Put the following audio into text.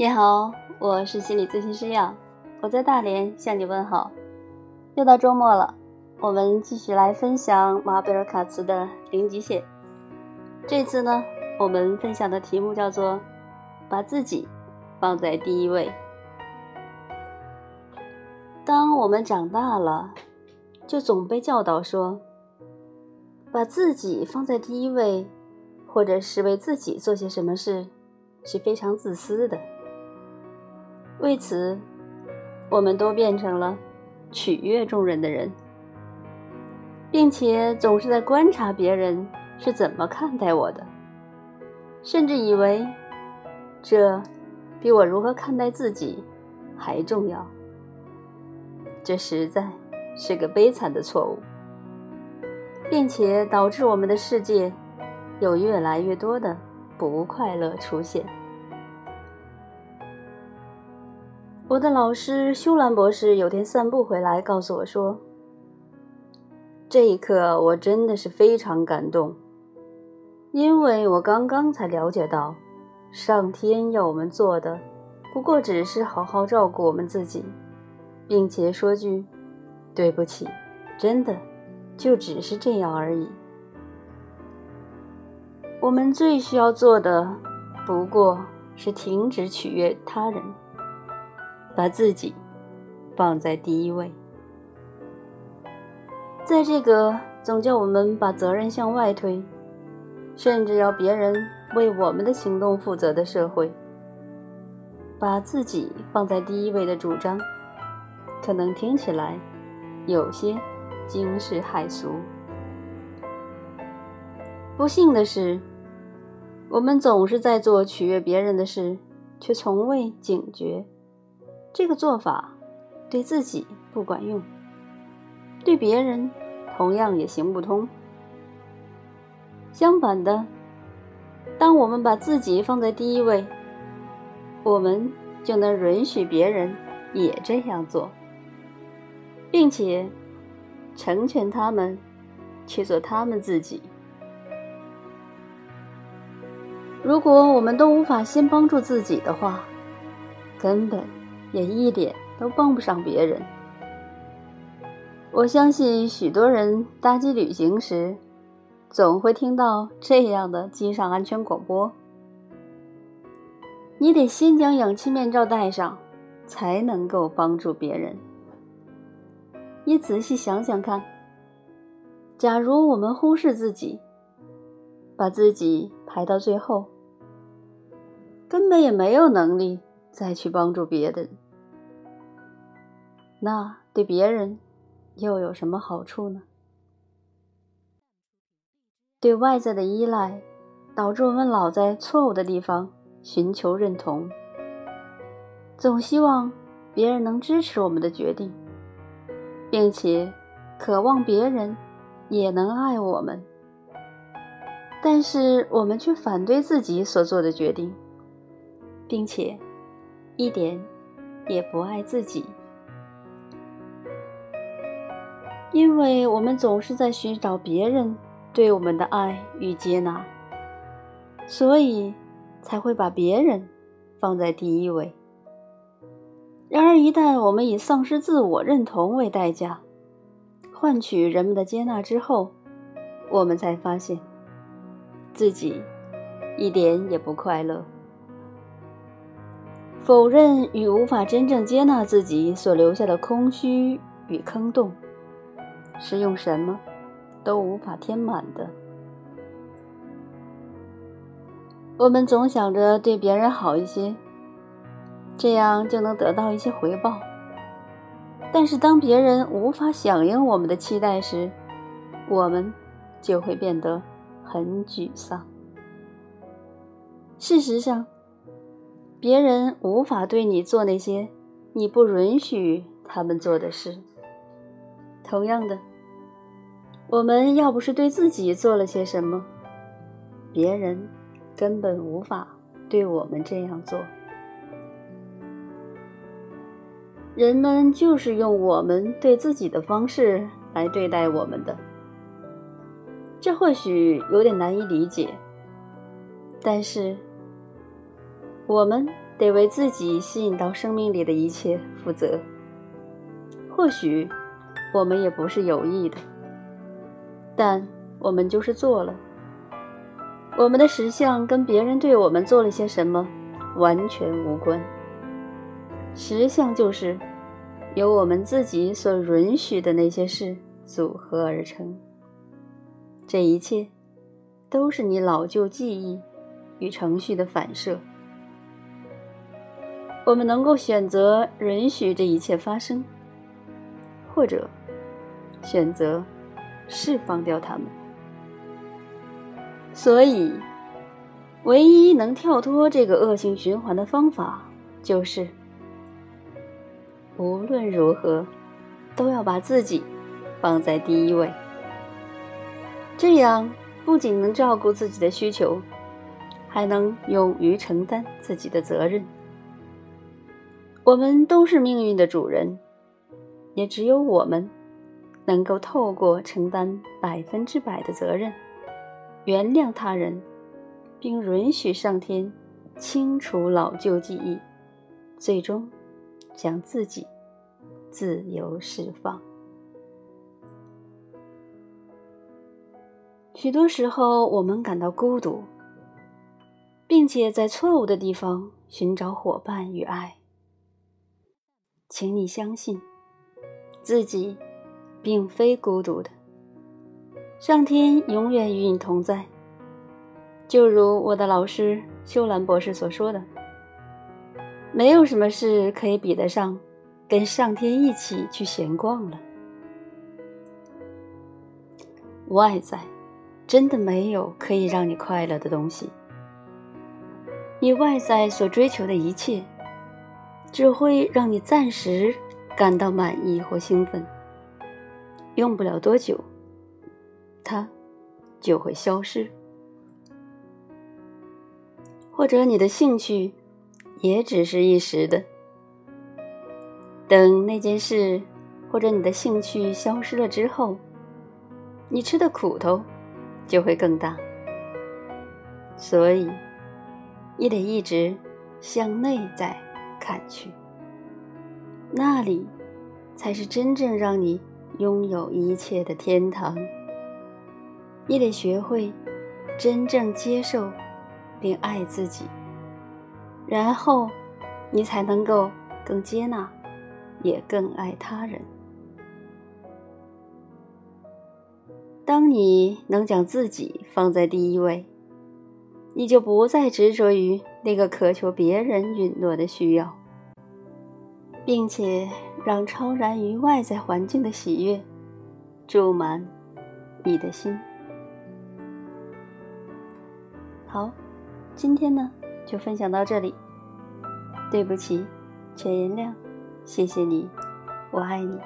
你好，我是心理咨询师耀，我在大连向你问好。又到周末了，我们继续来分享马贝尔卡茨的《零极限》。这次呢，我们分享的题目叫做“把自己放在第一位”。当我们长大了，就总被教导说，把自己放在第一位，或者是为自己做些什么事，是非常自私的。为此，我们都变成了取悦众人的人，并且总是在观察别人是怎么看待我的，甚至以为这比我如何看待自己还重要。这实在是个悲惨的错误，并且导致我们的世界有越来越多的不快乐出现。我的老师休兰博士有天散步回来，告诉我说：“这一刻，我真的是非常感动，因为我刚刚才了解到，上天要我们做的，不过只是好好照顾我们自己，并且说句对不起，真的，就只是这样而已。我们最需要做的，不过是停止取悦他人。”把自己放在第一位，在这个总叫我们把责任向外推，甚至要别人为我们的行动负责的社会，把自己放在第一位的主张，可能听起来有些惊世骇俗。不幸的是，我们总是在做取悦别人的事，却从未警觉。这个做法对自己不管用，对别人同样也行不通。相反的，当我们把自己放在第一位，我们就能允许别人也这样做，并且成全他们去做他们自己。如果我们都无法先帮助自己的话，根本。也一点都帮不上别人。我相信许多人搭机旅行时，总会听到这样的机上安全广播：“你得先将氧气面罩戴上，才能够帮助别人。”你仔细想想看，假如我们忽视自己，把自己排到最后，根本也没有能力。再去帮助别人，那对别人又有什么好处呢？对外在的依赖，导致我们老在错误的地方寻求认同，总希望别人能支持我们的决定，并且渴望别人也能爱我们，但是我们却反对自己所做的决定，并且。一点也不爱自己，因为我们总是在寻找别人对我们的爱与接纳，所以才会把别人放在第一位。然而，一旦我们以丧失自我认同为代价，换取人们的接纳之后，我们才发现自己一点也不快乐。否认与无法真正接纳自己所留下的空虚与坑洞，是用什么都无法填满的。我们总想着对别人好一些，这样就能得到一些回报。但是当别人无法响应我们的期待时，我们就会变得很沮丧。事实上，别人无法对你做那些你不允许他们做的事。同样的，我们要不是对自己做了些什么，别人根本无法对我们这样做。人们就是用我们对自己的方式来对待我们的。这或许有点难以理解，但是。我们得为自己吸引到生命里的一切负责。或许我们也不是有意的，但我们就是做了。我们的实相跟别人对我们做了些什么完全无关。实相就是由我们自己所允许的那些事组合而成。这一切都是你老旧记忆与程序的反射。我们能够选择允许这一切发生，或者选择释放掉它们。所以，唯一能跳脱这个恶性循环的方法，就是无论如何都要把自己放在第一位。这样不仅能照顾自己的需求，还能勇于承担自己的责任。我们都是命运的主人，也只有我们能够透过承担百分之百的责任，原谅他人，并允许上天清除老旧记忆，最终将自己自由释放。许多时候，我们感到孤独，并且在错误的地方寻找伙伴与爱。请你相信，自己并非孤独的。上天永远与你同在。就如我的老师修兰博士所说的：“没有什么事可以比得上跟上天一起去闲逛了。”外在真的没有可以让你快乐的东西。你外在所追求的一切。只会让你暂时感到满意或兴奋，用不了多久，它就会消失。或者你的兴趣也只是一时的，等那件事或者你的兴趣消失了之后，你吃的苦头就会更大。所以，你得一直向内在。看去，那里才是真正让你拥有一切的天堂。你得学会真正接受并爱自己，然后你才能够更接纳，也更爱他人。当你能将自己放在第一位，你就不再执着于。那个渴求别人允诺的需要，并且让超然于外在环境的喜悦注满你的心。好，今天呢就分享到这里。对不起，全原谅，谢谢你，我爱你。